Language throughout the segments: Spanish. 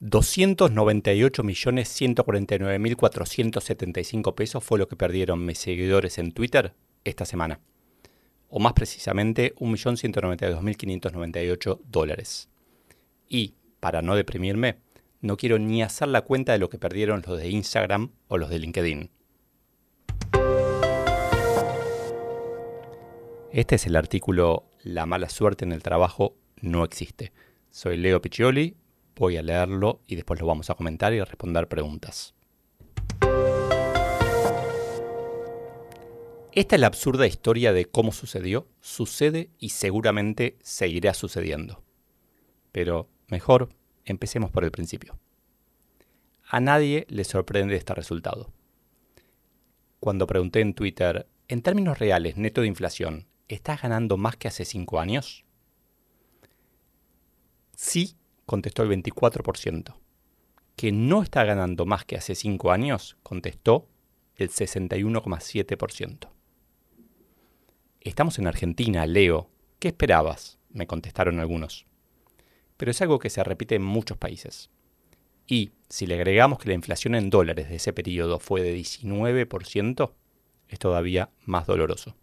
298.149.475 pesos fue lo que perdieron mis seguidores en Twitter esta semana. O más precisamente, 1.192.598 dólares. Y para no deprimirme, no quiero ni hacer la cuenta de lo que perdieron los de Instagram o los de LinkedIn. Este es el artículo La mala suerte en el trabajo no existe. Soy Leo Piccioli, voy a leerlo y después lo vamos a comentar y a responder preguntas. Esta es la absurda historia de cómo sucedió, sucede y seguramente seguirá sucediendo. Pero Mejor, empecemos por el principio. A nadie le sorprende este resultado. Cuando pregunté en Twitter, en términos reales, neto de inflación, ¿estás ganando más que hace cinco años? Sí, contestó el 24%. Que no está ganando más que hace cinco años, contestó el 61,7%. Estamos en Argentina, Leo. ¿Qué esperabas? me contestaron algunos pero es algo que se repite en muchos países. Y si le agregamos que la inflación en dólares de ese periodo fue de 19%, es todavía más doloroso.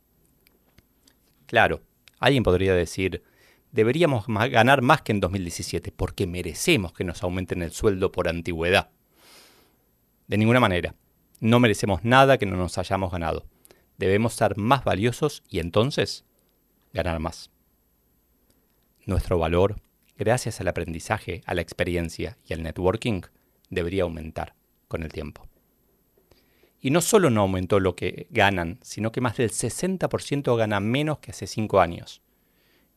Claro, alguien podría decir, deberíamos ganar más que en 2017 porque merecemos que nos aumenten el sueldo por antigüedad. De ninguna manera, no merecemos nada que no nos hayamos ganado. Debemos ser más valiosos y entonces ganar más. Nuestro valor gracias al aprendizaje, a la experiencia y al networking, debería aumentar con el tiempo. Y no solo no aumentó lo que ganan, sino que más del 60% gana menos que hace 5 años.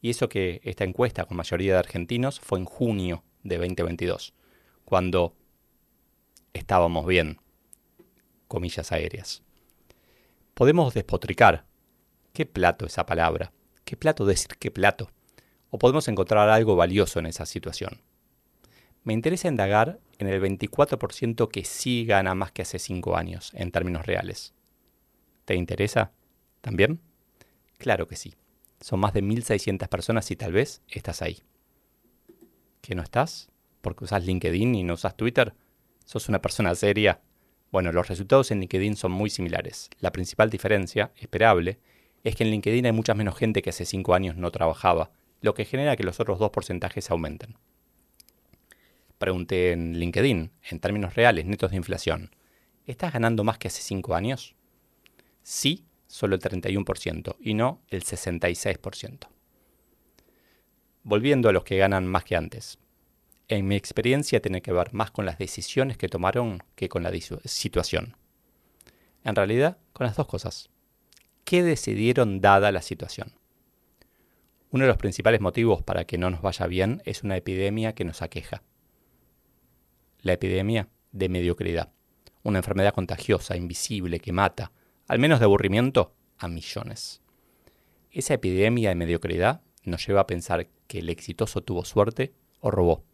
Y eso que esta encuesta con mayoría de argentinos fue en junio de 2022, cuando estábamos bien, comillas aéreas. Podemos despotricar. ¿Qué plato esa palabra? ¿Qué plato decir qué plato? o podemos encontrar algo valioso en esa situación. Me interesa indagar en el 24% que sí gana más que hace 5 años, en términos reales. ¿Te interesa? ¿También? Claro que sí. Son más de 1.600 personas y tal vez estás ahí. ¿Que no estás? ¿Porque usas LinkedIn y no usas Twitter? ¿Sos una persona seria? Bueno, los resultados en LinkedIn son muy similares. La principal diferencia, esperable, es que en LinkedIn hay mucha menos gente que hace 5 años no trabajaba lo que genera que los otros dos porcentajes aumenten. Pregunté en LinkedIn, en términos reales, netos de inflación, ¿estás ganando más que hace 5 años? Sí, solo el 31% y no el 66%. Volviendo a los que ganan más que antes. En mi experiencia tiene que ver más con las decisiones que tomaron que con la situación. En realidad, con las dos cosas. ¿Qué decidieron dada la situación? Uno de los principales motivos para que no nos vaya bien es una epidemia que nos aqueja. La epidemia de mediocridad, una enfermedad contagiosa, invisible, que mata, al menos de aburrimiento, a millones. Esa epidemia de mediocridad nos lleva a pensar que el exitoso tuvo suerte o robó.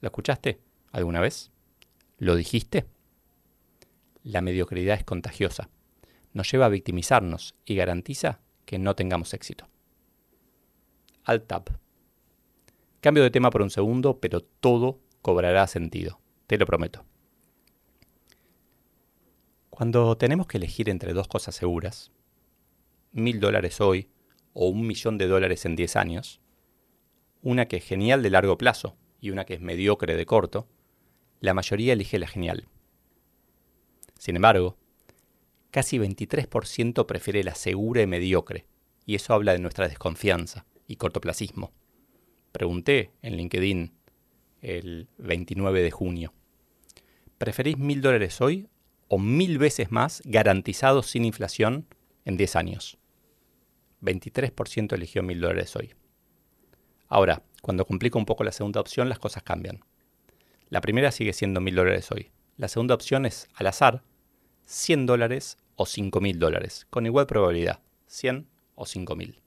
¿Lo escuchaste alguna vez? ¿Lo dijiste? La mediocridad es contagiosa. Nos lleva a victimizarnos y garantiza que no tengamos éxito. Alt-Tab. Cambio de tema por un segundo, pero todo cobrará sentido, te lo prometo. Cuando tenemos que elegir entre dos cosas seguras, mil dólares hoy o un millón de dólares en 10 años, una que es genial de largo plazo y una que es mediocre de corto, la mayoría elige la genial. Sin embargo, casi 23% prefiere la segura y mediocre, y eso habla de nuestra desconfianza y cortoplacismo. Pregunté en LinkedIn el 29 de junio. ¿Preferís mil dólares hoy o mil veces más garantizados sin inflación en 10 años? 23% eligió mil dólares hoy. Ahora, cuando complico un poco la segunda opción, las cosas cambian. La primera sigue siendo 1000 dólares hoy. La segunda opción es al azar 100 dólares o 5000 dólares, con igual probabilidad, 100 o 5000.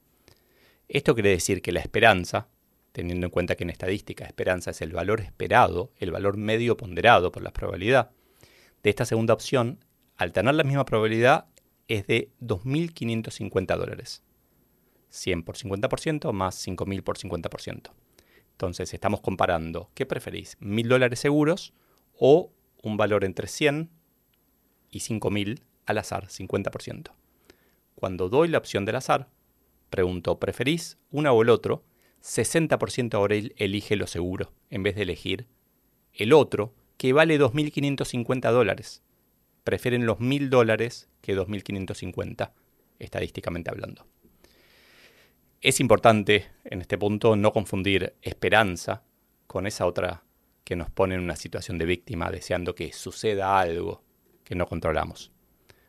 Esto quiere decir que la esperanza, teniendo en cuenta que en estadística esperanza es el valor esperado, el valor medio ponderado por la probabilidad, de esta segunda opción, al tener la misma probabilidad, es de 2.550 dólares. 100 por 50% más 5.000 por 50%. Entonces estamos comparando, ¿qué preferís? ¿1.000 dólares seguros o un valor entre 100 y 5.000 al azar, 50%? Cuando doy la opción del azar, pregunto, ¿preferís una o el otro? 60% ahora elige lo seguro, en vez de elegir el otro, que vale 2.550 dólares. Prefieren los 1.000 dólares que 2.550, estadísticamente hablando. Es importante en este punto no confundir esperanza con esa otra que nos pone en una situación de víctima deseando que suceda algo que no controlamos.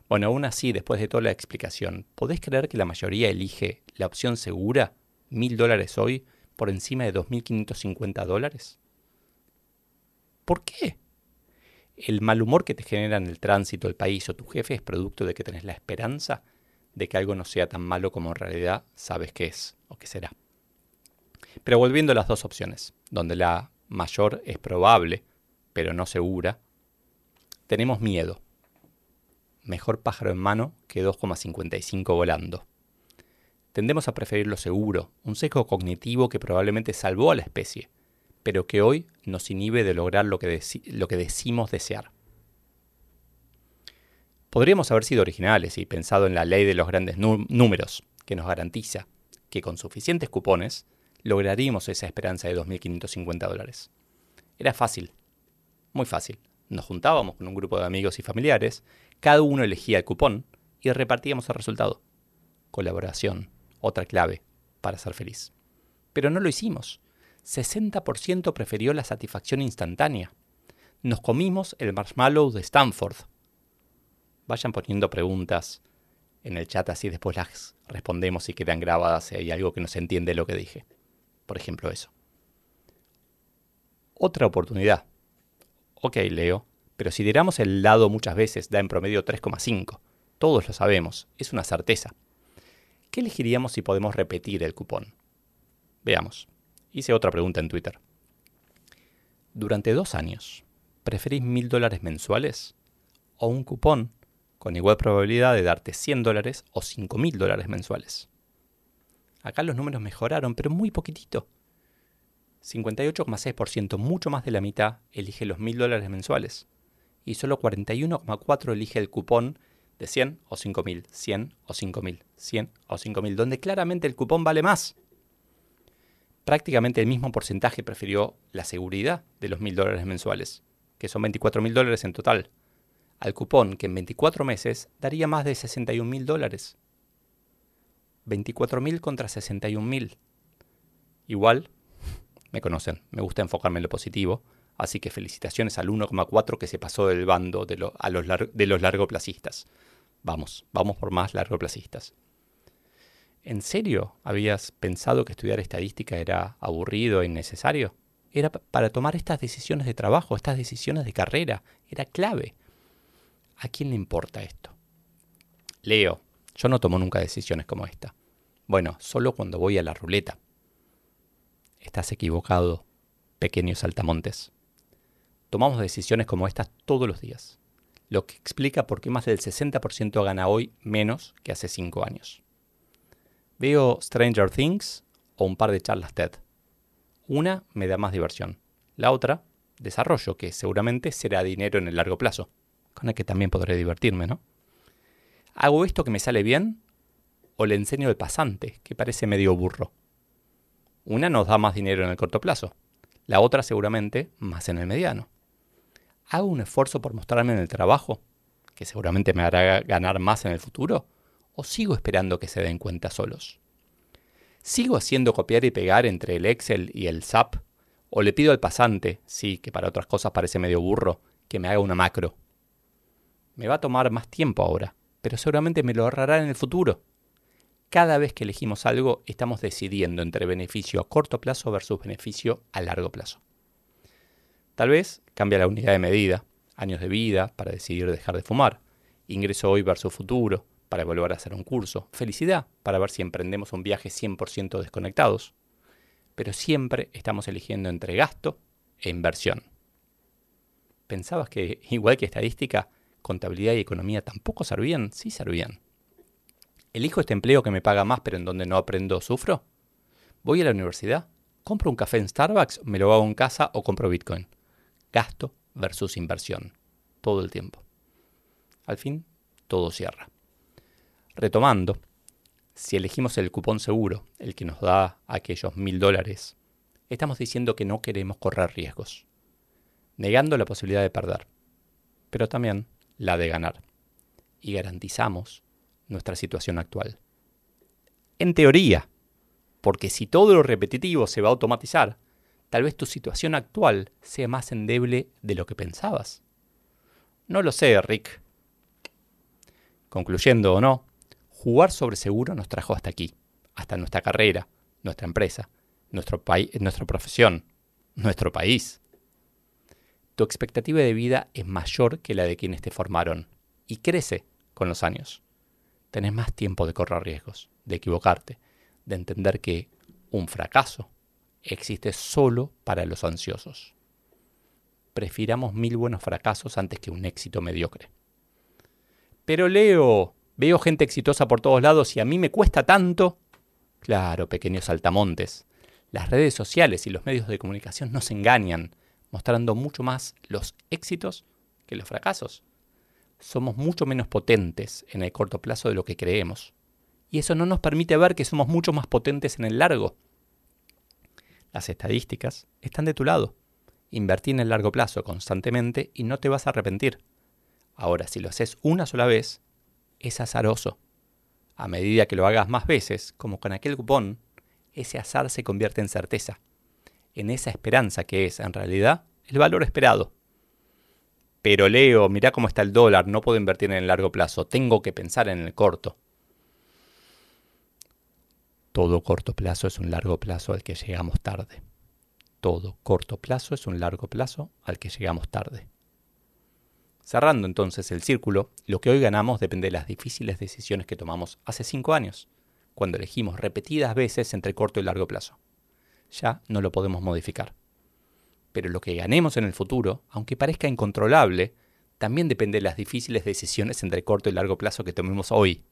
Bueno, aún así, después de toda la explicación, ¿podés creer que la mayoría elige la opción segura, mil dólares hoy, por encima de 2.550 dólares? ¿Por qué? ¿El mal humor que te genera en el tránsito el país o tu jefe es producto de que tenés la esperanza de que algo no sea tan malo como en realidad sabes que es o que será? Pero volviendo a las dos opciones, donde la mayor es probable, pero no segura, tenemos miedo mejor pájaro en mano que 2,55 volando. Tendemos a preferir lo seguro, un sesgo cognitivo que probablemente salvó a la especie, pero que hoy nos inhibe de lograr lo que, lo que decimos desear. Podríamos haber sido originales y pensado en la ley de los grandes números, que nos garantiza que con suficientes cupones lograríamos esa esperanza de 2.550 dólares. Era fácil, muy fácil. Nos juntábamos con un grupo de amigos y familiares cada uno elegía el cupón y repartíamos el resultado. Colaboración, otra clave para ser feliz. Pero no lo hicimos. 60% prefirió la satisfacción instantánea. Nos comimos el marshmallow de Stanford. Vayan poniendo preguntas en el chat así después las respondemos y quedan grabadas si hay algo que no se entiende lo que dije. Por ejemplo eso. Otra oportunidad. Ok, Leo, pero si tiramos el lado muchas veces da en promedio 3,5. Todos lo sabemos, es una certeza. ¿Qué elegiríamos si podemos repetir el cupón? Veamos. Hice otra pregunta en Twitter. Durante dos años, ¿preferís mil dólares mensuales o un cupón con igual probabilidad de darte 100 dólares o 5 mil dólares mensuales? Acá los números mejoraron, pero muy poquitito. 58,6%, mucho más de la mitad, elige los mil dólares mensuales y solo 41,4 elige el cupón de 100 o 5000, 100 o 5000, 100 o 5000, donde claramente el cupón vale más. Prácticamente el mismo porcentaje prefirió la seguridad de los 1000 dólares mensuales, que son 24 mil dólares en total, al cupón que en 24 meses daría más de 61 mil dólares. 24 mil contra 61 mil. Igual, me conocen, me gusta enfocarme en lo positivo, Así que felicitaciones al 1,4 que se pasó del bando de, los de los largoplacistas. Vamos, vamos por más largoplacistas. ¿En serio habías pensado que estudiar estadística era aburrido e innecesario? Era para tomar estas decisiones de trabajo, estas decisiones de carrera. Era clave. ¿A quién le importa esto? Leo, yo no tomo nunca decisiones como esta. Bueno, solo cuando voy a la ruleta. Estás equivocado, pequeños saltamontes. Tomamos decisiones como estas todos los días, lo que explica por qué más del 60% gana hoy menos que hace 5 años. Veo Stranger Things o un par de charlas TED. Una me da más diversión, la otra, desarrollo, que seguramente será dinero en el largo plazo, con el que también podré divertirme, ¿no? ¿Hago esto que me sale bien o le enseño el pasante, que parece medio burro? Una nos da más dinero en el corto plazo, la otra seguramente más en el mediano. ¿Hago un esfuerzo por mostrarme en el trabajo, que seguramente me hará ganar más en el futuro? ¿O sigo esperando que se den cuenta solos? ¿Sigo haciendo copiar y pegar entre el Excel y el SAP? ¿O le pido al pasante, sí, que para otras cosas parece medio burro, que me haga una macro? Me va a tomar más tiempo ahora, pero seguramente me lo ahorrará en el futuro. cada vez que elegimos algo estamos decidiendo entre beneficio a corto plazo versus beneficio a largo plazo. Tal vez cambia la unidad de medida, años de vida para decidir dejar de fumar, ingreso hoy versus futuro para volver a hacer un curso, felicidad para ver si emprendemos un viaje 100% desconectados. Pero siempre estamos eligiendo entre gasto e inversión. ¿Pensabas que, igual que estadística, contabilidad y economía tampoco servían? Sí servían. ¿Elijo este empleo que me paga más pero en donde no aprendo sufro? ¿Voy a la universidad? ¿Compro un café en Starbucks? ¿Me lo hago en casa o compro Bitcoin? Gasto versus inversión. Todo el tiempo. Al fin, todo cierra. Retomando, si elegimos el cupón seguro, el que nos da aquellos mil dólares, estamos diciendo que no queremos correr riesgos, negando la posibilidad de perder, pero también la de ganar. Y garantizamos nuestra situación actual. En teoría, porque si todo lo repetitivo se va a automatizar, tal vez tu situación actual sea más endeble de lo que pensabas. No lo sé, Rick. Concluyendo o no, jugar sobre seguro nos trajo hasta aquí, hasta nuestra carrera, nuestra empresa, nuestro nuestra profesión, nuestro país. Tu expectativa de vida es mayor que la de quienes te formaron y crece con los años tenés más tiempo de correr riesgos, de equivocarte, de entender que un fracaso existe solo para los ansiosos. Prefiramos mil buenos fracasos antes que un éxito mediocre. Pero Leo, veo gente exitosa por todos lados y a mí me cuesta tanto. Claro, pequeños saltamontes. Las redes sociales y los medios de comunicación nos engañan, mostrando mucho más los éxitos que los fracasos somos mucho menos potentes en el corto plazo de lo que creemos. Y eso no nos permite ver que somos mucho más potentes en el largo. Las estadísticas están de tu lado. Invertí en el largo plazo constantemente y no te vas a arrepentir. Ahora, si lo haces una sola vez, es azaroso. A medida que lo hagas más veces, como con aquel cupón, ese azar se convierte en certeza, en esa esperanza que es, en realidad, el valor esperado. Pero Leo, mirá cómo está el dólar, no puedo invertir en el largo plazo, tengo que pensar en el corto. Todo corto plazo es un largo plazo al que llegamos tarde. Todo corto plazo es un largo plazo al que llegamos tarde. Cerrando entonces el círculo, lo que hoy ganamos depende de las difíciles decisiones que tomamos hace cinco años, cuando elegimos repetidas veces entre corto y largo plazo. Ya no lo podemos modificar pero lo que ganemos en el futuro, aunque parezca incontrolable, también depende de las difíciles decisiones entre corto y largo plazo que tomemos hoy.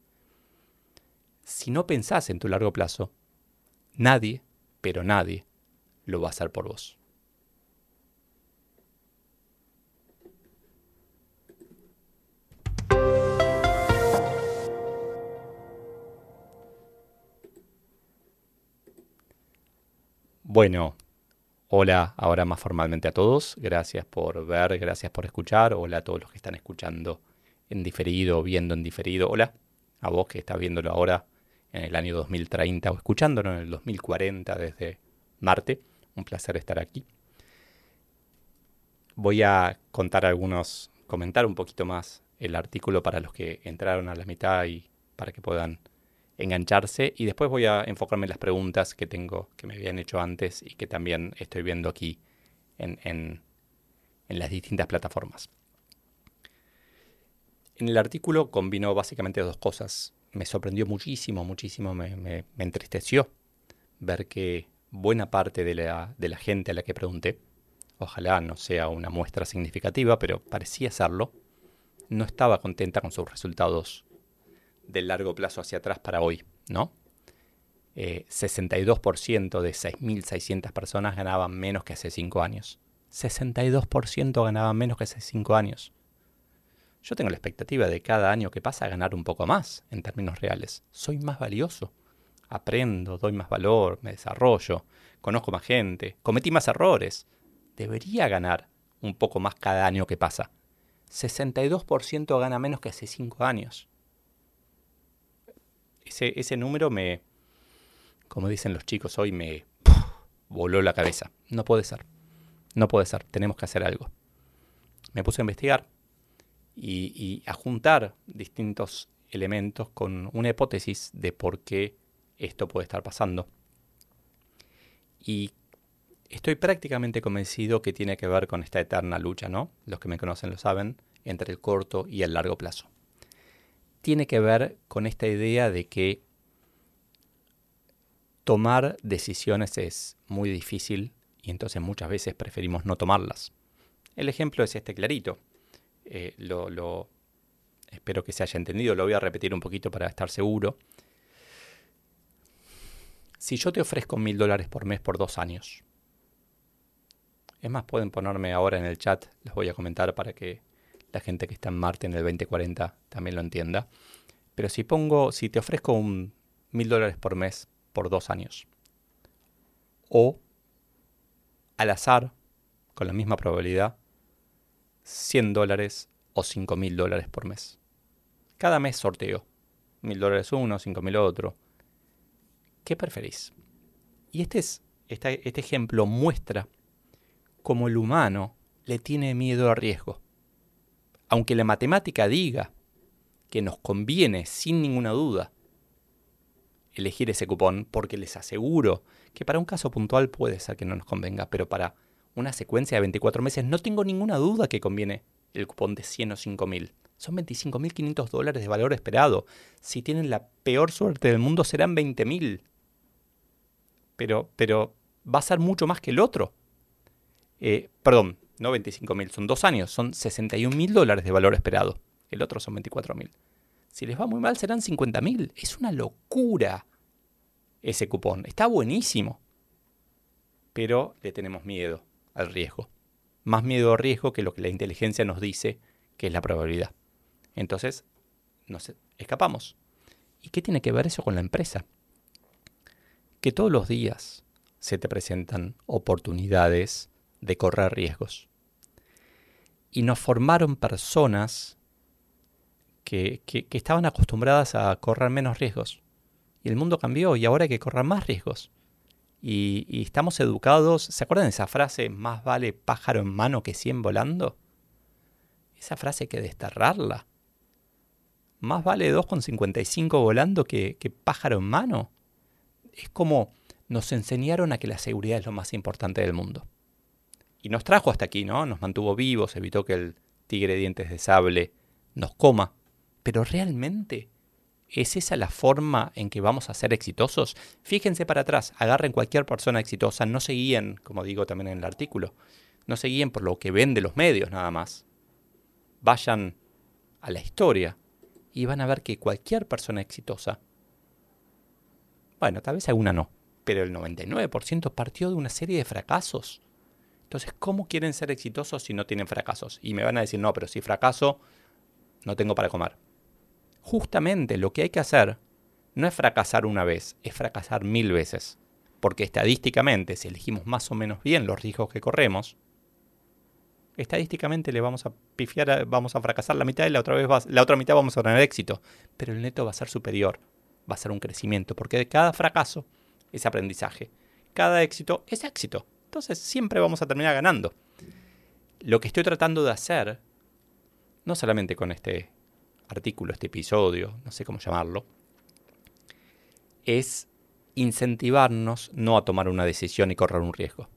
Si no pensás en tu largo plazo, nadie, pero nadie, lo va a hacer por vos. Bueno, Hola ahora más formalmente a todos, gracias por ver, gracias por escuchar, hola a todos los que están escuchando en diferido, viendo en diferido, hola a vos que estás viéndolo ahora en el año 2030 o escuchándolo en el 2040 desde Marte, un placer estar aquí. Voy a contar algunos, comentar un poquito más el artículo para los que entraron a la mitad y para que puedan engancharse y después voy a enfocarme en las preguntas que tengo, que me habían hecho antes y que también estoy viendo aquí en, en, las distintas plataformas. En el artículo combinó básicamente dos cosas. Me sorprendió muchísimo, muchísimo, me, me, entristeció ver que buena parte de la, de la gente a la que pregunté, ojalá no sea una muestra significativa, pero parecía serlo, no estaba contenta con sus resultados del largo plazo hacia atrás para hoy, ¿no? 62% eh, de 6.600 personas ganaban menos que hace 5 años. 62% ganaban menos que hace 5 años. Yo tengo la expectativa de cada año que pasa ganar un poco más en términos reales. Soy más valioso. Aprendo, doy más valor, me desarrollo, conozco más gente, cometí más errores. Debería ganar un poco más cada año que pasa. 62% gana menos que hace 5 años ese, número me, como dicen los chicos hoy, me voló la cabeza. No puede ser. No puede ser. Tenemos que hacer algo. Me puse a investigar y, a juntar distintos elementos con una hipótesis de por qué esto puede estar pasando. Y estoy prácticamente convencido que tiene que ver con esta eterna lucha, ¿no? Los que me conocen lo saben, entre el corto y el largo plazo. Tiene que ver con esta idea de que tomar decisiones es muy difícil y entonces muchas veces preferimos no tomarlas. El ejemplo es este clarito. Eh, espero que se haya entendido, lo voy a repetir un poquito para estar seguro. Si yo te ofrezco mil dólares por mes por dos años, es más, pueden ponerme ahora en el chat, les voy a comentar para que la gente que está en Marte en el 2040 también lo entienda. Pero si pongo, si te ofrezco un mil dólares por mes por dos años, o al azar, con la misma probabilidad, 100 dólares o 5 mil dólares por mes. Cada mes sorteo. Mil dólares uno, cinco mil otro. ¿Qué preferís? Y este, es, este, este ejemplo muestra cómo el humano le tiene miedo al riesgo. Aunque la matemática diga que nos conviene, sin ninguna duda, elegir ese cupón, porque les aseguro que para un caso puntual puede ser que no nos convenga, pero para una secuencia de 24 meses no tengo ninguna duda que conviene el cupón de 100 o 5000. Son 25.500 dólares de valor esperado. Si tienen la peor suerte del mundo serán 20.000. Pero, pero va a ser mucho más que el otro. Eh, perdón, no 25.000, son dos años, son 61.000 dólares de valor esperado. El otro son 24.000. Si les va muy mal serán 50.000. Es una locura ese cupón. Está buenísimo. Pero le tenemos miedo al riesgo. Más miedo al riesgo que lo que la inteligencia nos dice que es la probabilidad. Entonces, nos escapamos. ¿Y qué tiene que ver eso con la empresa? Que todos los días se te presentan oportunidades de correr riesgos. Y nos formaron personas que, estaban acostumbradas a correr menos riesgos. Y el mundo cambió y ahora hay que correr más riesgos. Y, y, estamos educados. ¿Se acuerdan de esa frase, más vale pájaro en mano que cien volando? Esa frase hay que desterrarla. Más vale 2,55 volando que, que pájaro en mano. Es como nos enseñaron a que la seguridad es lo más importante del mundo. Y nos trajo hasta aquí, ¿no? Nos mantuvo vivos, evitó que el tigre de dientes de sable nos coma. Pero realmente, ¿es esa la forma en que vamos a ser exitosos? Fíjense para atrás, agarren cualquier persona exitosa, no se guíen, como digo también en el artículo, no se guíen por lo que ven de los medios nada más. Vayan a la historia y van a ver que cualquier persona exitosa, bueno, tal vez alguna no, pero el 99% partió de una serie de fracasos. Entonces, ¿cómo quieren ser exitosos si no tienen fracasos? Y me van a decir, no, pero si fracaso, no tengo para comer. Justamente lo que hay que hacer no es fracasar una vez, es fracasar mil veces. Porque estadísticamente, si elegimos más o menos bien los riesgos que corremos, estadísticamente le vamos a pifiar, vamos a fracasar la mitad y la otra, vez la otra mitad vamos a tener éxito. Pero el neto va a ser superior, va a ser un crecimiento, porque cada fracaso es aprendizaje. Cada éxito es éxito. Entonces siempre vamos a terminar ganando. Lo que estoy tratando de hacer, no solamente con este artículo, este episodio, no sé cómo llamarlo, es incentivarnos no a tomar una decisión y correr un riesgo.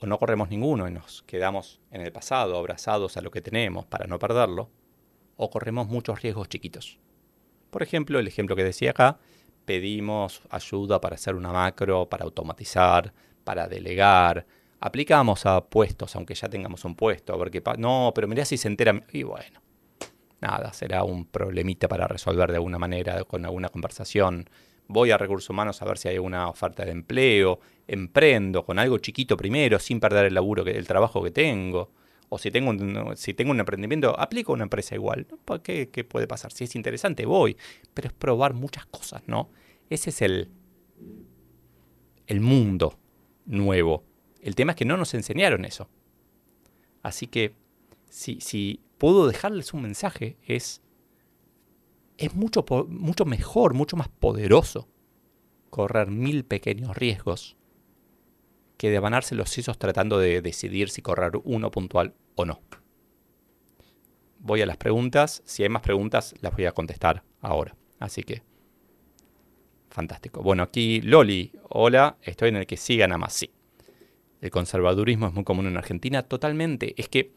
O no corremos ninguno y nos quedamos en el pasado abrazados a lo que tenemos para no perderlo, o corremos muchos riesgos chiquitos. Por ejemplo, el ejemplo que decía acá, pedimos ayuda para hacer una macro, para automatizar, para delegar. Aplicamos a puestos, aunque ya tengamos un puesto, a ver qué pasa. No, pero mirá si se entera. Y bueno, nada, será un problemita para resolver de alguna manera, con alguna conversación. Voy a recursos humanos a ver si hay una oferta de empleo. Emprendo con algo chiquito primero, sin perder el laburo, que, el trabajo que tengo. O si tengo un, si tengo un emprendimiento, aplico a una empresa igual. ¿Qué, ¿Qué puede pasar? Si es interesante, voy. Pero es probar muchas cosas, ¿no? Ese es el, el mundo nuevo. El tema es que no nos enseñaron eso. Así que si, si puedo dejarles un mensaje es, es mucho, mucho mejor, mucho más poderoso correr mil pequeños riesgos que devanarse los sesos tratando de decidir si correr uno puntual o no. voy a las preguntas. Si hay más preguntas, las voy a contestar ahora. Así que, fantástico. Bueno, aquí Loli, hola, estoy en el que sí gana más. Sí. El conservadurismo es muy común en Argentina, totalmente. Es que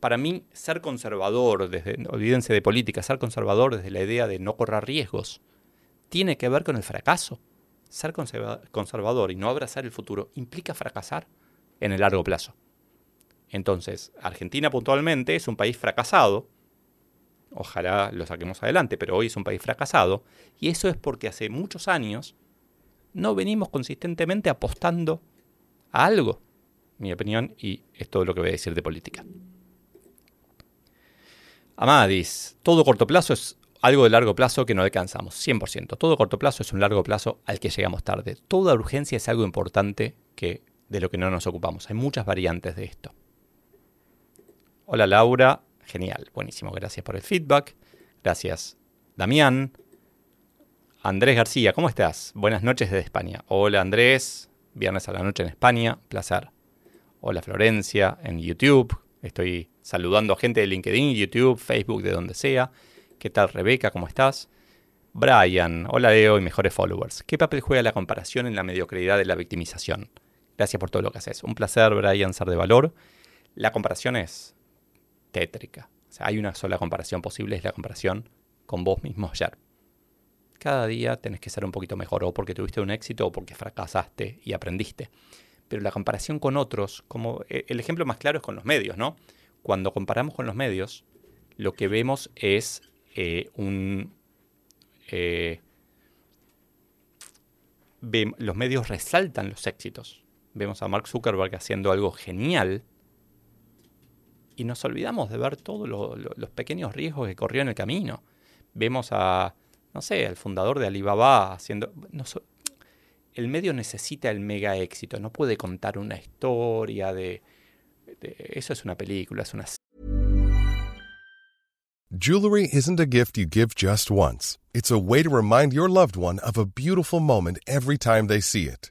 para mí ser conservador, desde, olvídense de política, ser conservador desde la idea de no correr riesgos, tiene que ver con el fracaso. Ser conservador y no abrazar el futuro implica fracasar en el largo plazo. Entonces, Argentina puntualmente es un país fracasado. Ojalá lo saquemos adelante, pero hoy es un país fracasado. Y eso es porque hace muchos años no venimos consistentemente apostando a algo. Mi opinión, y es todo lo que voy a decir de política. Amadis, todo corto plazo es algo de largo plazo que no alcanzamos, 100%. Todo corto plazo es un largo plazo al que llegamos tarde. Toda urgencia es algo importante que, de lo que no nos ocupamos. Hay muchas variantes de esto. Hola Laura, genial, buenísimo, gracias por el feedback. Gracias Damián. Andrés García, ¿cómo estás? Buenas noches desde España. Hola Andrés, viernes a la noche en España, placer. Hola Florencia en YouTube, estoy saludando a gente de LinkedIn, YouTube, Facebook, de donde sea. ¿Qué tal Rebeca? ¿Cómo estás? Brian, hola Leo y mejores followers. ¿Qué papel juega la comparación en la mediocridad de la victimización? Gracias por todo lo que haces. Un placer, Brian, ser de valor. La comparación es tétrica. O sea, hay una sola comparación posible, es la comparación con vos mismo ayer. Cada día tenés que ser un poquito mejor, o porque tuviste un éxito, o porque fracasaste y aprendiste. Pero la comparación con otros, como eh, el ejemplo más claro es con los medios, ¿no? Cuando comparamos con los medios, lo que vemos es eh, un... Eh, los medios resaltan los éxitos. Vemos a Mark Zuckerberg haciendo algo genial y nos olvidamos de ver todos los pequeños riesgos que corrió en el camino. Vemos a, no sé, al fundador de Alibaba haciendo... el medio necesita el mega éxito, no puede contar una historia de. Eso es una película, es una Jewelry isn't a gift you give just once. It's a way to remind your loved one of a beautiful moment every time they see it.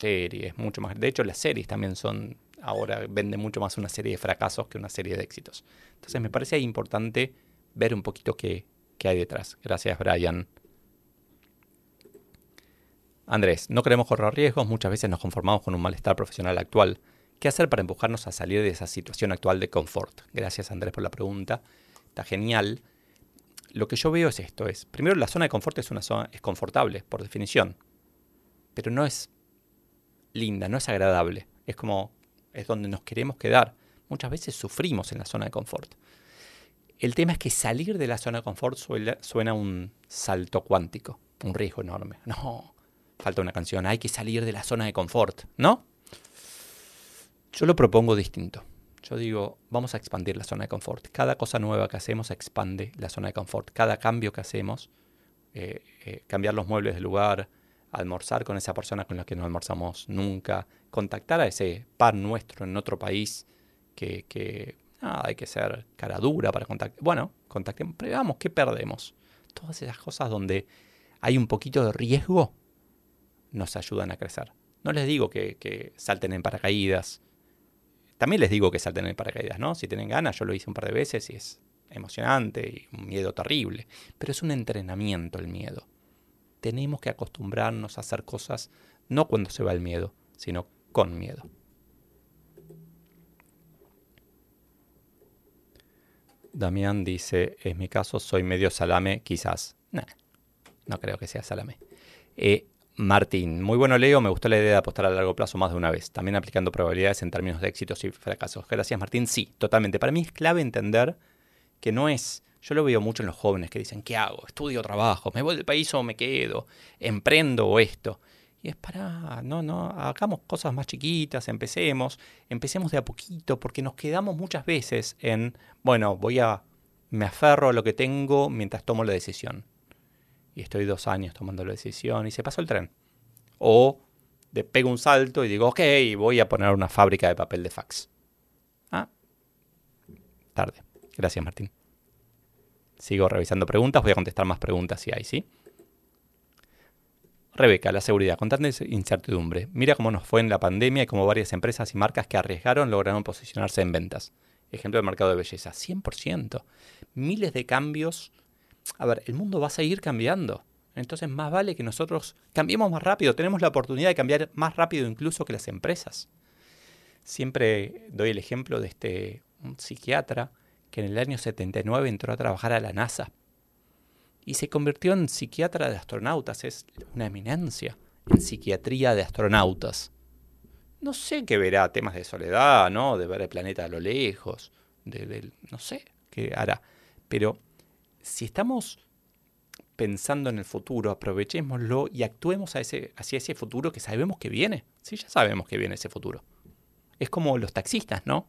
Series, mucho más. De hecho, las series también son ahora venden mucho más una serie de fracasos que una serie de éxitos. Entonces, me parece importante ver un poquito qué, qué hay detrás. Gracias, Brian. Andrés, no queremos correr riesgos, muchas veces nos conformamos con un malestar profesional actual. ¿Qué hacer para empujarnos a salir de esa situación actual de confort? Gracias Andrés por la pregunta. Está genial. Lo que yo veo es esto, es, primero la zona de confort es una zona, es confortable, por definición, pero no es linda, no es agradable. Es como, es donde nos queremos quedar. Muchas veces sufrimos en la zona de confort. El tema es que salir de la zona de confort suena, un salto cuántico, un riesgo enorme. No, falta una canción, hay que salir de la zona de confort, ¿no? Yo lo propongo distinto. Yo digo, vamos a expandir la zona de confort. Cada cosa nueva que hacemos expande la zona de confort. Cada cambio que hacemos, eh, eh, cambiar los muebles de lugar, almorzar con esa persona con la que no almorzamos nunca, contactar a ese par nuestro en otro país que, que hay que ser cara dura para contactar. Bueno, contactemos, pero veamos qué perdemos. Todas esas cosas donde hay un poquito de riesgo nos ayudan a crecer. No les digo que, salten en paracaídas. También les digo que salten en paracaídas, ¿no? Si tienen ganas, yo lo hice un par de veces y es emocionante y un miedo terrible. Pero es un entrenamiento el miedo. Tenemos que acostumbrarnos a hacer cosas no cuando se va el miedo, sino con miedo. Damián dice, es mi caso, soy medio salame, quizás. no creo que sea salame. Eh, Martín, muy bueno Leo, me gustó la idea de apostar a largo plazo más de una vez, también aplicando probabilidades en términos de éxitos y fracasos. Gracias Martín, sí, totalmente. Para mí es clave entender que no es, yo lo veo mucho en los jóvenes que dicen, ¿qué hago? ¿Estudio trabajo? ¿Me voy del país o me quedo? ¿Emprendo esto? Y es para, no, no, hagamos cosas más chiquitas, empecemos, empecemos de a poquito, porque nos quedamos muchas veces en, bueno, voy a, me aferro a lo que tengo mientras tomo la decisión. Y estoy dos años tomando la decisión y se pasó el tren. O de pego un salto y digo, ok, voy a poner una fábrica de papel de fax. Ah, tarde. Gracias, Martín. Sigo revisando preguntas, voy a contestar más preguntas si hay, ¿sí? Rebeca, la seguridad, con tanta incertidumbre. Mira cómo nos fue en la pandemia y cómo varias empresas y marcas que arriesgaron lograron posicionarse en ventas. Ejemplo del mercado de belleza, 100%. Miles de cambios. A ver, el mundo va a seguir cambiando. Entonces más vale que nosotros cambiemos más rápido. Tenemos la oportunidad de cambiar más rápido incluso que las empresas. Siempre doy el ejemplo de este un psiquiatra que en el año 79 entró a trabajar a la NASA y se convirtió en psiquiatra de astronautas. Es una eminencia en psiquiatría de astronautas. No sé qué verá, temas de soledad, ¿no? De ver el planeta a lo lejos, no sé qué hará. Pero si estamos pensando en el futuro, aprovechémoslo y actuemos a ese, hacia ese futuro que sabemos que viene. Sí, ya sabemos que viene ese futuro. Es como los taxistas, ¿no?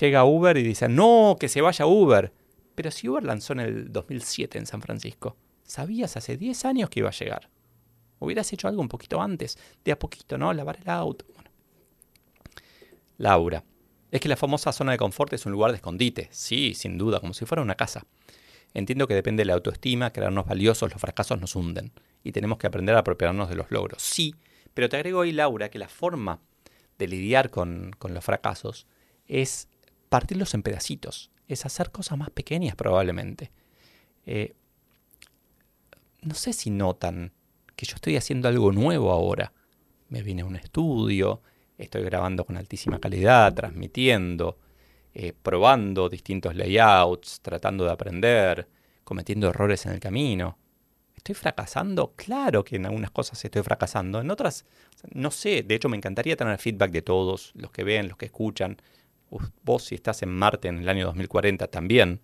Llega Uber y dice, no, que se vaya Uber. Pero si Uber lanzó en el 2007 en San Francisco, sabías hace 10 años que iba a llegar. Hubieras hecho algo un poquito antes, de a poquito, ¿no? Lavar el auto. Bueno. Laura. Es que la famosa zona de confort es un lugar de escondite. Sí, sin duda, como si fuera una casa. Entiendo que depende de la autoestima, crearnos valiosos, los fracasos nos hunden. Y tenemos que aprender a apropiarnos de los logros. Sí, pero te agrego ahí, Laura, que la forma de lidiar con, con los fracasos es partirlos en pedacitos es hacer cosas más pequeñas probablemente. Eh, no sé si notan que yo estoy haciendo algo nuevo ahora. Me vine a un estudio, estoy grabando con altísima calidad, transmitiendo, eh, probando distintos layouts, tratando de aprender, cometiendo errores en el camino. ¿Estoy fracasando? Claro que en algunas cosas estoy fracasando. En otras, no sé. De hecho, me encantaría tener feedback de todos, los que ven, los que escuchan vos si estás en Marte en el año 2040 también,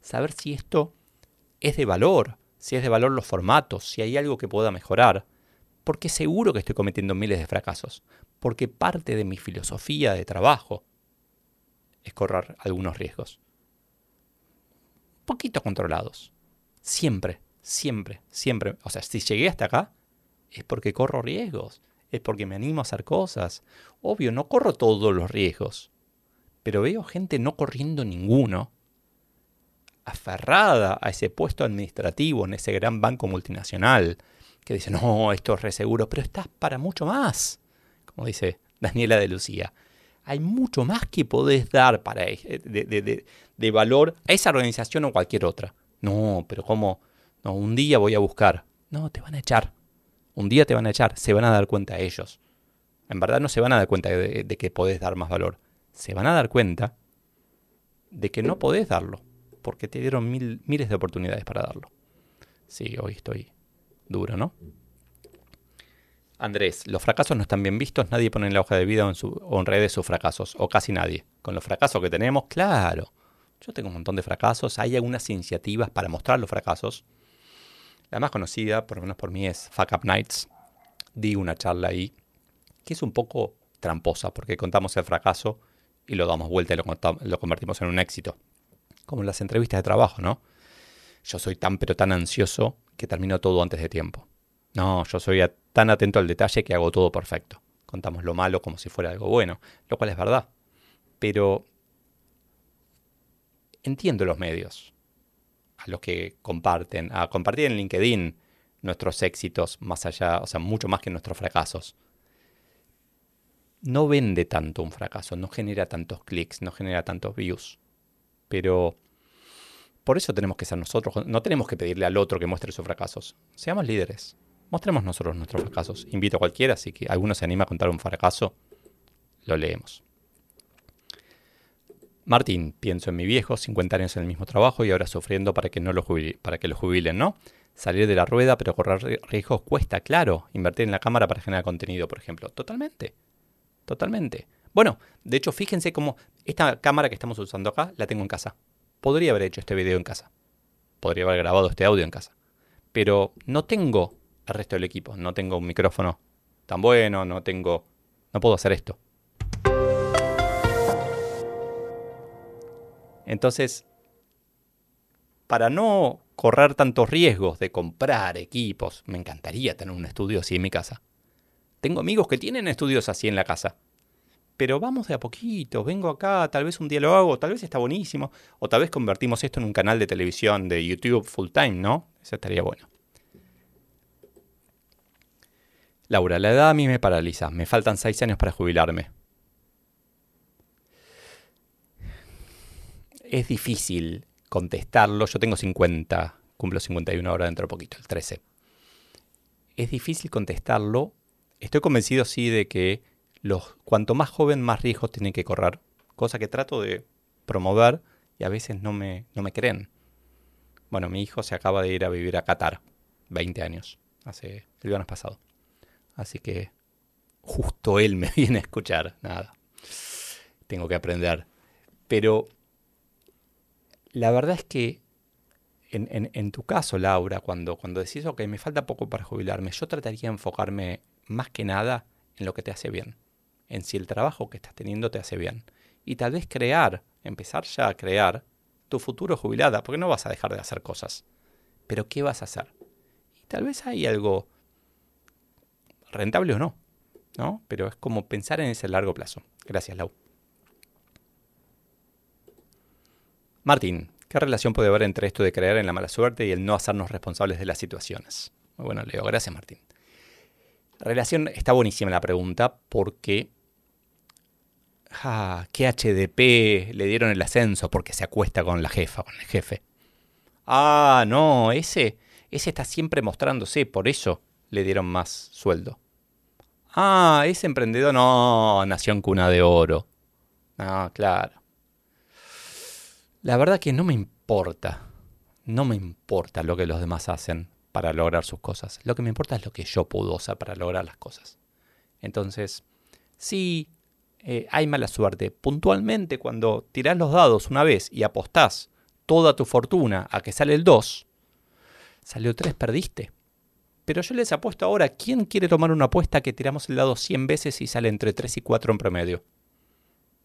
saber si esto es de valor, si es de valor los formatos, si hay algo que pueda mejorar, porque seguro que estoy cometiendo miles de fracasos, porque parte de mi filosofía de trabajo es correr algunos riesgos. Poquito controlados. Siempre, siempre, siempre. O sea, si llegué hasta acá, es porque corro riesgos, es porque me animo a hacer cosas. Obvio, no corro todos los riesgos, pero veo gente no corriendo ninguno, aferrada a ese puesto administrativo en ese gran banco multinacional, que dice, no, esto es reseguro, pero estás para mucho más, como dice Daniela de Lucía. Hay mucho más que podés dar para, de, de, de, valor a esa organización o cualquier otra. No, pero ¿cómo? No, un día voy a buscar. No, te van a echar. Un día te van a echar. Se van a dar cuenta ellos. En verdad no se van a dar cuenta de que podés dar más valor se van a dar cuenta de que no podés darlo, porque te dieron miles de oportunidades para darlo. Sí, hoy estoy duro, ¿no? Andrés, los fracasos no están bien vistos, nadie pone en la hoja de vida o en, su, o en redes sus fracasos, o casi nadie. Con los fracasos que tenemos, claro. Yo tengo un montón de fracasos, hay algunas iniciativas para mostrar los fracasos. La más conocida, por lo menos por mí, es Fuck Up Nights. Di una charla ahí, que es un poco tramposa, porque contamos el fracaso y lo damos vuelta y lo, convertimos en un éxito. Como en las entrevistas de trabajo, ¿no? Yo soy tan pero tan ansioso que termino todo antes de tiempo. No, yo soy tan atento al detalle que hago todo perfecto. Contamos lo malo como si fuera algo bueno, lo cual es verdad. Pero entiendo los medios, a los que comparten, a compartir en LinkedIn nuestros éxitos más allá, o sea, mucho más que nuestros fracasos no vende tanto un fracaso, no genera tantos clics, no genera tantos views. Pero por eso tenemos que ser nosotros, no tenemos que pedirle al otro que muestre sus fracasos. Seamos líderes, mostremos nosotros nuestros fracasos. Invito a cualquiera, si alguno se anima a contar un fracaso, lo leemos. Martín, pienso en mi viejo, 50 años en el mismo trabajo y ahora sufriendo para que, no lo, para que lo jubilen, ¿no? salir de la rueda, pero correr riesgos cuesta, claro. Invertir en la cámara para generar contenido, por ejemplo. Totalmente. Totalmente. Bueno, de hecho, fíjense cómo esta cámara que estamos usando acá la tengo en casa. Podría haber hecho este video en casa. Podría haber grabado este audio en casa. Pero no tengo el resto del equipo. No tengo un micrófono tan bueno, no tengo... No puedo hacer esto. Entonces, para no correr tantos riesgos de comprar equipos, me encantaría tener un estudio así en mi casa. Tengo amigos que tienen estudios así en la casa. Pero vamos de a poquito, vengo acá, tal vez un día lo hago, tal vez está buenísimo, o tal vez convertimos esto en un canal de televisión de YouTube full time, ¿no? Eso estaría bueno. Laura, la edad a mí me paraliza, me faltan seis años para jubilarme. es difícil contestarlo. Yo tengo 50, cumplo 51 ahora dentro de poquito, el 13. Es difícil contestarlo. Estoy convencido, sí, de que los, cuanto más joven, más riesgos tienen que correr. Cosa que trato de promover y a veces no me, no me creen. Bueno, mi hijo se acaba de ir a vivir a Qatar, 20 años, hace el viernes pasado. Así que justo él me viene a escuchar. Nada. Tengo que aprender. Pero la verdad es que en, tu caso, Laura, cuando, cuando decís, ok, me falta poco para jubilarme, yo trataría de enfocarme más que nada en lo que te hace bien, en si el trabajo que estás teniendo te hace bien. Y tal vez crear, empezar ya a crear tu futuro jubilada, porque no vas a dejar de hacer cosas. Pero ¿qué vas a hacer? Y tal vez hay algo rentable o no, ¿no? Pero es como pensar en ese largo plazo. Gracias, Lau. Martín, ¿qué relación puede haber entre esto de creer en la mala suerte y el no hacernos responsables de las situaciones? Muy bueno, Leo. Gracias, Martín. Relación, está buenísima la pregunta porque... Ah, ¿qué HDP le dieron el ascenso porque se acuesta con la jefa, con el jefe? Ah, no, ese, ese está siempre mostrándose, por eso le dieron más sueldo. Ah, ese emprendedor no, nació en cuna de oro. Ah, claro. La verdad que no me importa. No me importa lo que los demás hacen para lograr sus cosas. Lo que me importa es lo que yo puedo hacer para lograr las cosas. Entonces, si eh, hay mala suerte. Puntualmente, cuando tirás los dados una vez y apostás toda tu fortuna a que sale el 2, salió 3, perdiste. Pero yo les apuesto ahora, ¿quién quiere tomar una apuesta que tiramos el dado 100 veces y sale entre 3 y 4 en promedio?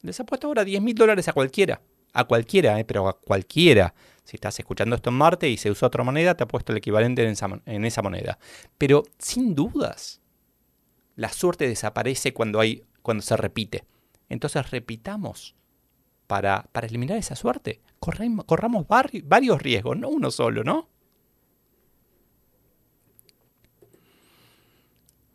Les apuesto ahora 10 mil dólares a cualquiera a cualquiera, eh, pero a cualquiera. Si estás escuchando esto en Marte y se usa otra moneda, te ha puesto el equivalente en esa, en esa moneda. Pero sin dudas, la suerte desaparece cuando, hay, cuando se repite. Entonces repitamos para, para eliminar esa suerte. corramos varios riesgos, no uno solo, ¿no?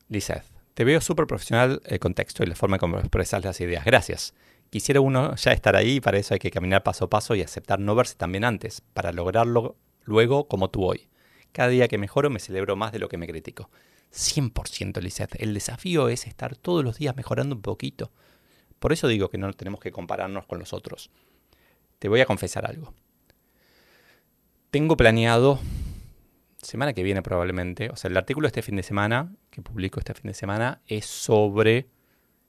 Lizeth, te veo súper profesional el contexto y la forma como expresas las ideas. Gracias. Quisiera uno ya estar ahí y para eso hay que caminar paso a paso y aceptar no verse también antes, para lograrlo luego como tú hoy. Cada día que mejoro me celebro más de lo que me critico. 100% Lisette, el desafío es estar todos los días mejorando un poquito. Por eso digo que no tenemos que compararnos con los otros. Te voy a confesar algo. Tengo planeado, semana que viene probablemente, o sea, el artículo este fin de semana, que publico este fin de semana, es sobre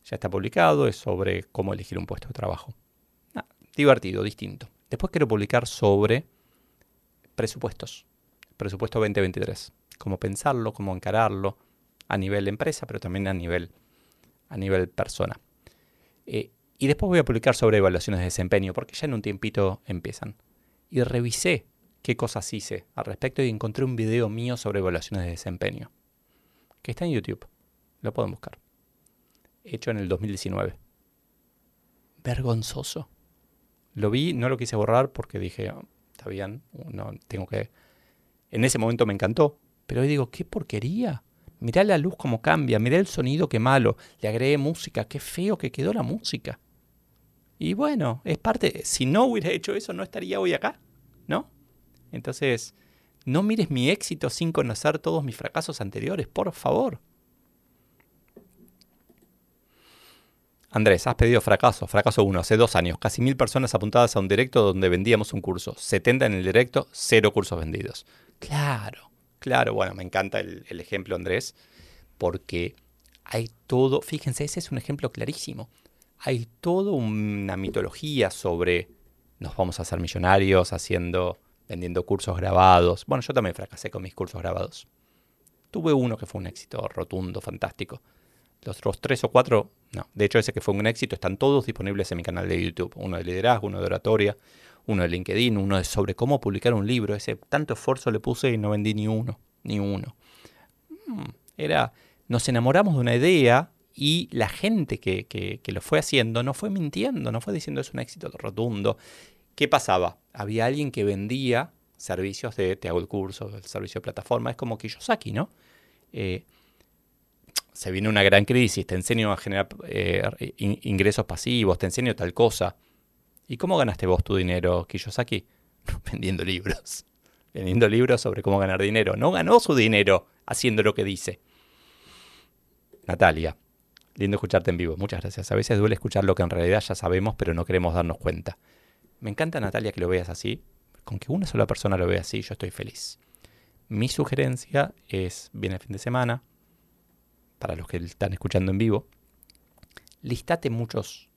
ya está publicado, es sobre cómo elegir un puesto de trabajo. Divertido, distinto. Después quiero publicar sobre presupuestos, presupuesto 2023, cómo pensarlo, cómo encararlo a nivel empresa, pero también a nivel, a nivel persona. Eh, y después voy a publicar sobre evaluaciones de desempeño, porque ya en un tiempito empiezan. Y revisé qué cosas hice al respecto y encontré un video mío sobre evaluaciones de desempeño, que está en YouTube. Lo pueden buscar hecho en el 2019. Vergonzoso. Lo vi, no lo quise borrar porque dije, oh, está bien, no, tengo que... En ese momento me encantó, pero hoy digo, qué porquería. Mirá la luz como cambia, mirá el sonido qué malo. Le agregué música, qué feo que quedó la música. Y bueno, es parte, si no hubiera hecho eso no estaría hoy acá, ¿no? Entonces, no mires mi éxito sin conocer todos mis fracasos anteriores, por favor. Andrés, has pedido fracaso. Fracaso 1. Hace dos años, casi mil personas apuntadas a un directo donde vendíamos un curso. 70 en el directo, cero cursos vendidos. Claro, Claro, bueno, me encanta el, el ejemplo, Andrés, porque hay todo, fíjense, ese es un ejemplo clarísimo. Hay toda una mitología sobre nos vamos a hacer millonarios haciendo, vendiendo cursos grabados. Bueno, yo también fracasé con mis cursos grabados. Tuve uno que fue un éxito rotundo, fantástico. Los otros tres o cuatro, no. De hecho, ese que fue un éxito están todos disponibles en mi canal de YouTube. Uno de liderazgo, uno de oratoria, uno de LinkedIn, uno de sobre cómo publicar un libro. Ese tanto esfuerzo le puse y no vendí ni uno, ni uno. Mm, era, nos enamoramos de una idea y la gente que, que, que, lo fue haciendo no fue mintiendo, no fue diciendo es un éxito rotundo. ¿Qué pasaba? Había alguien que vendía servicios de te hago el curso, el servicio de plataforma. Es como Kiyosaki, ¿no? Eh, se viene una gran crisis, te enseño a generar eh, ingresos pasivos, te enseño tal cosa. ¿Y cómo ganaste vos tu dinero, Kiyosaki? Vendiendo libros. Vendiendo libros sobre cómo ganar dinero. No ganó su dinero haciendo lo que dice. Natalia, lindo escucharte en vivo. Muchas gracias. A veces duele escuchar lo que en realidad ya sabemos, pero no queremos darnos cuenta. Me encanta, Natalia, que lo veas así. Con que una sola persona lo vea así, yo estoy feliz. Mi sugerencia es, viene el fin de semana, para los que están escuchando en vivo, listate muchos,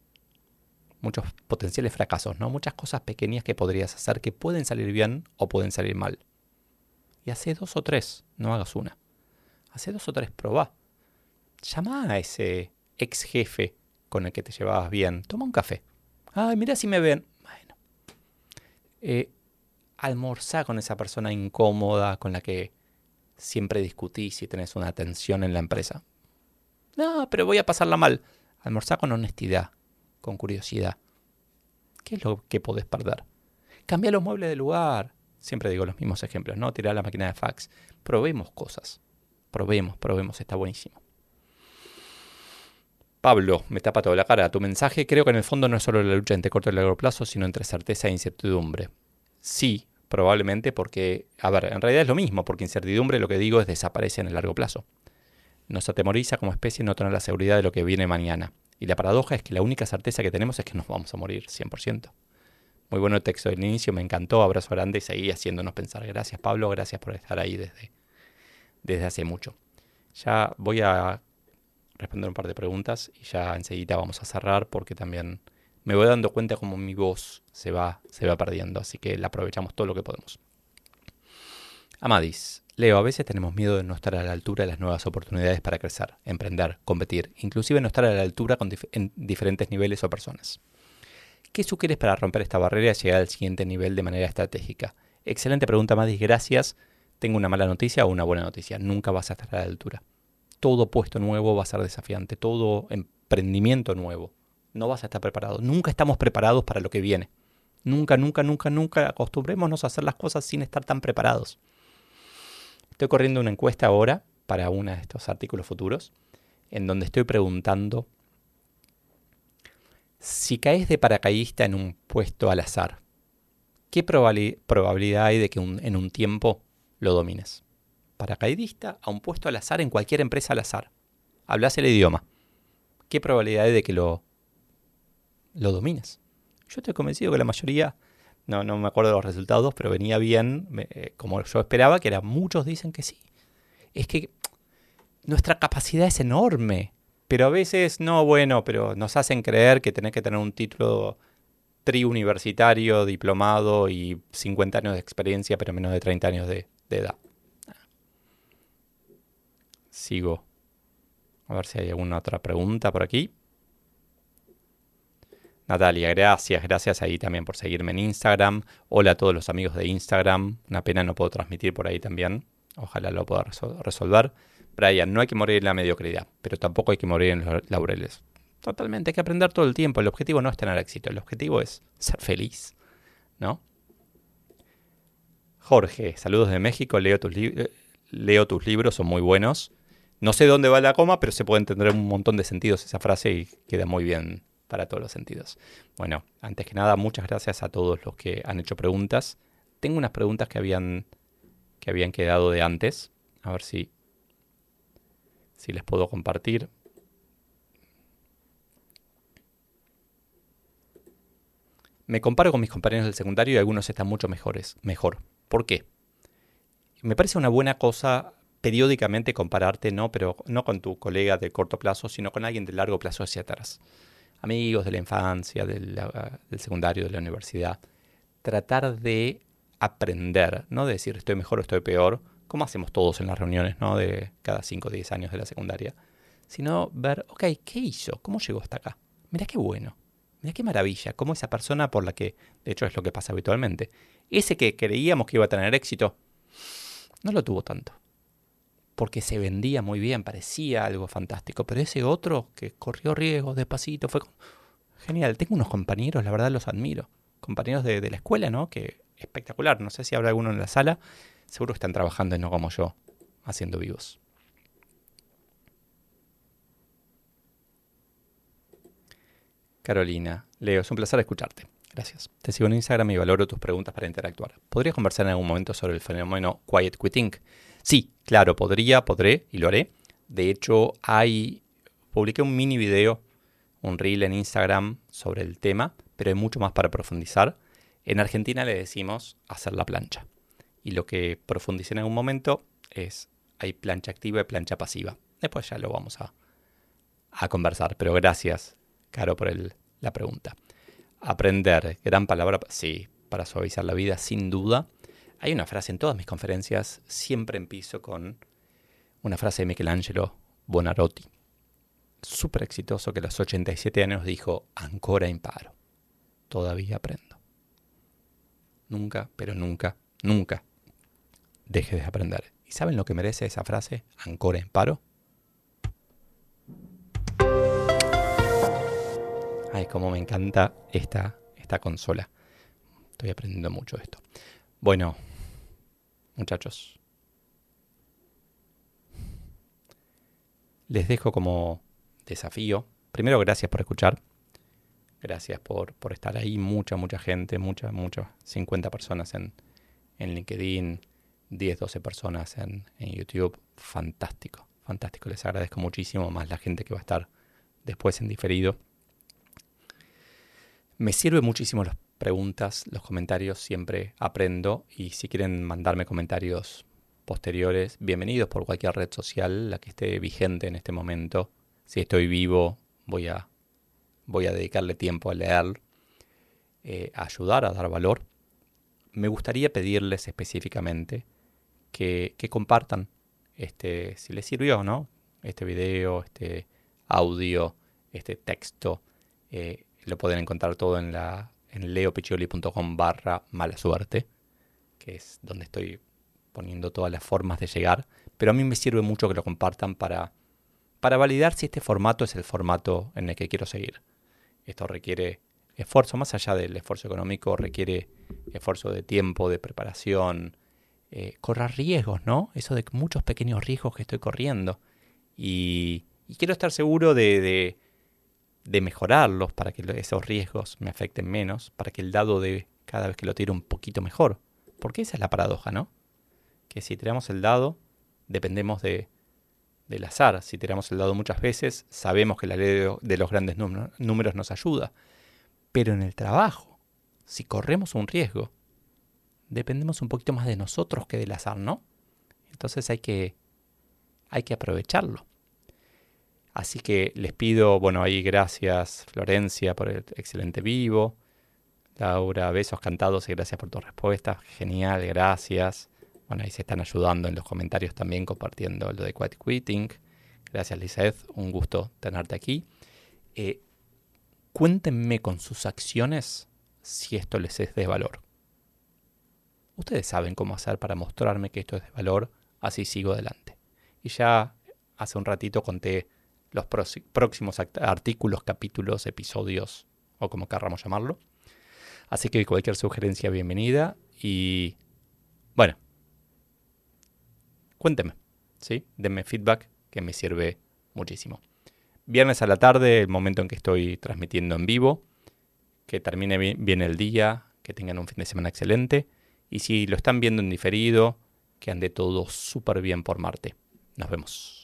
muchos potenciales fracasos, ¿no? Muchas cosas pequeñas que podrías hacer que pueden salir bien o pueden salir mal. Y hace dos o tres, no hagas una. Hace dos o tres, probá. Llama a ese ex jefe con el que te llevabas bien. Toma un café. Ay, mira si me ven. Bueno. Eh, almorzá con esa persona incómoda con la que siempre discutís y tenés una tensión en la empresa. No, pero voy a pasarla mal. Almorzá con honestidad, con curiosidad. ¿Qué es lo que podés perder? Cambia los muebles de lugar. Siempre digo los mismos ejemplos, ¿no? Tirar la máquina de fax. Probemos cosas. Probemos, probemos, está buenísimo. Pablo, me tapa toda la cara. Tu mensaje creo que en el fondo no es solo la lucha entre corto y largo plazo, sino entre certeza e incertidumbre. Sí, probablemente porque, a ver, en realidad es lo mismo, porque incertidumbre lo que digo es desaparece en el largo plazo. Nos atemoriza como especie no tener la seguridad de lo que viene mañana. Y la paradoja es que la única certeza que tenemos es que nos vamos a morir 100%. Muy bueno el texto del inicio, me encantó, abrazo grande y seguí haciéndonos pensar. Gracias Pablo, gracias por estar ahí desde, desde hace mucho. Ya voy a responder un par de preguntas y ya enseguida vamos a cerrar porque también me voy dando cuenta como mi voz se va, se va perdiendo, así que la aprovechamos todo lo que podemos. Amadis, Leo, a veces tenemos miedo de no estar a la altura de las nuevas oportunidades para crecer, emprender, competir, inclusive no estar a la altura con en diferentes niveles o personas. ¿Qué sugieres para romper esta barrera y llegar al siguiente nivel de manera estratégica? Excelente pregunta, Madis, gracias. Tengo una mala noticia o una buena noticia. Nunca vas a estar a la altura. Todo puesto nuevo va a ser desafiante, todo emprendimiento nuevo. No vas a estar preparado. Nunca estamos preparados para lo que viene. Nunca, nunca, nunca, nunca acostumbrémonos a hacer las cosas sin estar tan preparados. Estoy corriendo una encuesta ahora para uno de estos artículos futuros, en donde estoy preguntando si caes de paracaidista en un puesto al azar, ¿qué probabilidad hay de que en un tiempo lo domines? Paracaidista a un puesto al azar en cualquier empresa al azar. Hablas el idioma. ¿Qué probabilidad hay de que lo, lo domines? Yo estoy convencido que la mayoría no, no me acuerdo de los resultados, pero venía bien, eh, como yo esperaba, que era muchos dicen que sí. Es que nuestra capacidad es enorme, pero a veces no, bueno, pero nos hacen creer que tenés que tener un título triuniversitario, diplomado y 50 años de experiencia, pero menos de 30 años de, de edad. Sigo. A ver si hay alguna otra pregunta por aquí. Natalia, gracias, gracias ahí también por seguirme en Instagram. Hola a todos los amigos de Instagram. Una pena no puedo transmitir por ahí también. Ojalá lo pueda resolver. Brian, no hay que morir en la mediocridad, pero tampoco hay que morir en los laureles. Totalmente, hay que aprender todo el tiempo. El objetivo no es tener éxito, el objetivo es ser feliz, ¿no? Jorge, saludos de México, leo tus, leo tus libros, son muy buenos. No sé dónde va la coma, pero se puede entender un montón de sentidos esa frase y queda muy bien para todos los sentidos. Bueno, antes que nada, muchas gracias a todos los que han hecho preguntas. Tengo unas preguntas que habían, que habían quedado de antes. A ver si, si les puedo compartir. Me comparo con mis compañeros del secundario y algunos están mucho mejores, mejor. ¿Por qué? me parece una buena cosa periódicamente compararte, no, pero no con tu colega de corto plazo, sino con alguien de largo plazo hacia atrás. Amigos de la infancia, del, secundario, de la universidad. Tratar de aprender, no de decir estoy mejor o estoy peor, como hacemos todos en las reuniones, ¿no? De cada 5 o 10 años de la secundaria. Sino ver, ok, ¿qué hizo? ¿Cómo llegó hasta acá? Mira qué bueno. Mira qué maravilla. Cómo esa persona por la que, de hecho es lo que pasa habitualmente, ese que creíamos que iba a tener éxito, no lo tuvo tanto porque se vendía muy bien, parecía algo fantástico, pero ese otro que corrió riesgos despacito fue genial. Tengo unos compañeros, la verdad los admiro, compañeros de, la escuela, ¿no? Que espectacular, no sé si habrá alguno en la sala, seguro están trabajando y no como yo, haciendo vivos. Carolina, Leo, es un placer escucharte. Gracias. Te sigo en Instagram y valoro tus preguntas para interactuar. ¿Podrías conversar en algún momento sobre el fenómeno Quiet Quitting? Sí, claro, podría, podré y lo haré. De hecho, hay. Publiqué un mini video, un reel en Instagram sobre el tema, pero hay mucho más para profundizar. En Argentina le decimos hacer la plancha. Y lo que profundicé en algún momento es: hay plancha activa y plancha pasiva. Después ya lo vamos a, conversar. Pero gracias, Caro, por la pregunta. Aprender, gran palabra, sí, para suavizar la vida, sin duda. Hay una frase en todas mis conferencias, siempre empiezo con una frase de Michelangelo Bonarotti, súper exitoso, que a los 87 años dijo, ancora imparo, todavía aprendo. Nunca, pero nunca, nunca deje de aprender. ¿Y saben lo que merece esa frase, ancora imparo? Ay, cómo me encanta esta, esta consola. Estoy aprendiendo mucho esto. Bueno, muchachos. Les dejo como desafío. Primero, gracias por escuchar. Gracias por, por estar ahí. Mucha, mucha gente, muchas, muchas, 50 personas en, en LinkedIn, 10, 12 personas en, en YouTube. Fantástico, fantástico. Les agradezco muchísimo más la gente que va a estar después en diferido. Me sirve muchísimo los preguntas, los comentarios, siempre aprendo y si quieren mandarme comentarios posteriores, bienvenidos por cualquier red social, la que esté vigente en este momento. Si estoy vivo, voy a, voy a dedicarle tiempo a leer, eh, a ayudar, a dar valor. Me gustaría pedirles específicamente que, que compartan este, si les sirvió, ¿no? Este video, este audio, este texto. Eh, lo pueden encontrar todo en la en leopiccioli.com barra mala suerte, que es donde estoy poniendo todas las formas de llegar, pero a mí me sirve mucho que lo compartan para, para validar si este formato es el formato en el que quiero seguir. Esto requiere esfuerzo, más allá del esfuerzo económico, requiere esfuerzo de tiempo, de preparación, eh, correr riesgos, ¿no? Eso de muchos pequeños riesgos que estoy corriendo. Y, quiero estar seguro de, de mejorarlos para que esos riesgos me afecten menos, para que el dado de cada vez que lo tiro un poquito mejor. Porque esa es la paradoja, ¿no? Que si tiramos el dado, dependemos de, del azar. Si tiramos el dado muchas veces, sabemos que la ley de los grandes números nos ayuda. Pero en el trabajo, si corremos un riesgo, dependemos un poquito más de nosotros que del azar, ¿no? Entonces hay que, hay que aprovecharlo. Así que les pido, bueno, ahí gracias Florencia por el excelente vivo. Laura, besos cantados y gracias por tu respuesta. Genial, gracias. Bueno, ahí se están ayudando en los comentarios también compartiendo lo de Quiet Quitting. Gracias, Lizeth. Un gusto tenerte aquí. Eh, cuéntenme con sus acciones si esto les es de valor. Ustedes saben cómo hacer para mostrarme que esto es de valor, así sigo adelante. Y ya hace un ratito conté los próximos artículos, capítulos, episodios o como querramos llamarlo. Así que cualquier sugerencia bienvenida y bueno, cuénteme, ¿sí? Denme feedback que me sirve muchísimo. Viernes a la tarde, el momento en que estoy transmitiendo en vivo. Que termine bien el día, que tengan un fin de semana excelente. Y si lo están viendo en diferido, que ande todo súper bien por Marte. Nos vemos.